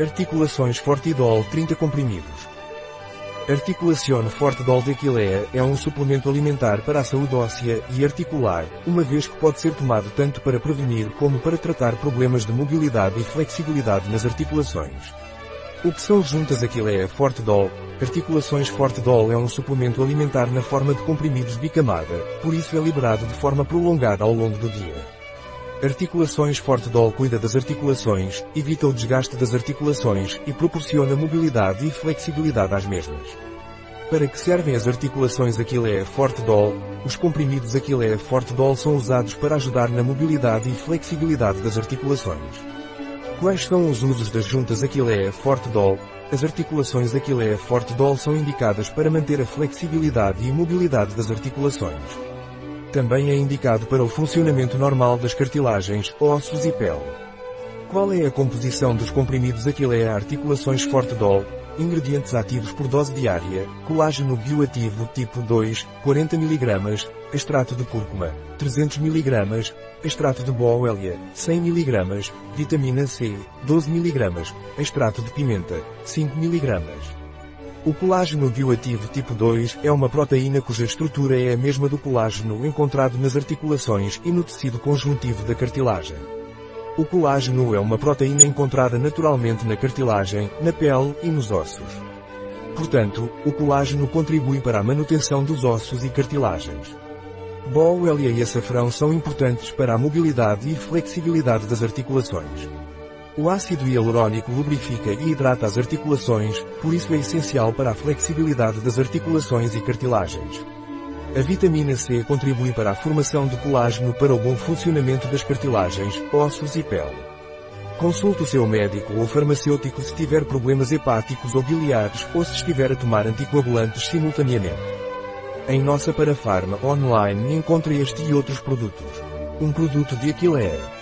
Articulações Fortidol 30 comprimidos. Articulacione Fortidol de Aquilea é um suplemento alimentar para a saúde óssea e articular, uma vez que pode ser tomado tanto para prevenir como para tratar problemas de mobilidade e flexibilidade nas articulações. O que são juntas Aquilea Fortidol? Articulações Fortidol é um suplemento alimentar na forma de comprimidos bicamada, por isso é liberado de forma prolongada ao longo do dia. Articulações Fortedol cuida das articulações, evita o desgaste das articulações e proporciona mobilidade e flexibilidade às mesmas. Para que servem as articulações Aquilea Fortedol? Os comprimidos Aquilea Fortedol são usados para ajudar na mobilidade e flexibilidade das articulações. Quais são os usos das juntas Aquilea Fortedol? As articulações Aquilea Fortedol são indicadas para manter a flexibilidade e mobilidade das articulações. Também é indicado para o funcionamento normal das cartilagens, ossos e pele. Qual é a composição dos comprimidos Aquilea Articulações Fortedol? Ingredientes ativos por dose diária, colágeno bioativo tipo 2, 40 mg, extrato de cúrcuma, 300 mg, extrato de boa 100 mg, vitamina C, 12 mg, extrato de pimenta, 5 mg. O colágeno bioativo tipo 2 é uma proteína cuja estrutura é a mesma do colágeno encontrado nas articulações e no tecido conjuntivo da cartilagem. O colágeno é uma proteína encontrada naturalmente na cartilagem, na pele e nos ossos. Portanto, o colágeno contribui para a manutenção dos ossos e cartilagens. Bóuelia e açafrão são importantes para a mobilidade e flexibilidade das articulações. O ácido hialurônico lubrifica e hidrata as articulações, por isso é essencial para a flexibilidade das articulações e cartilagens. A vitamina C contribui para a formação de colágeno para o bom funcionamento das cartilagens, ossos e pele. Consulte o seu médico ou farmacêutico se tiver problemas hepáticos ou biliares ou se estiver a tomar anticoagulantes simultaneamente. Em nossa Parafarma online encontre este e outros produtos. Um produto de Aquilea.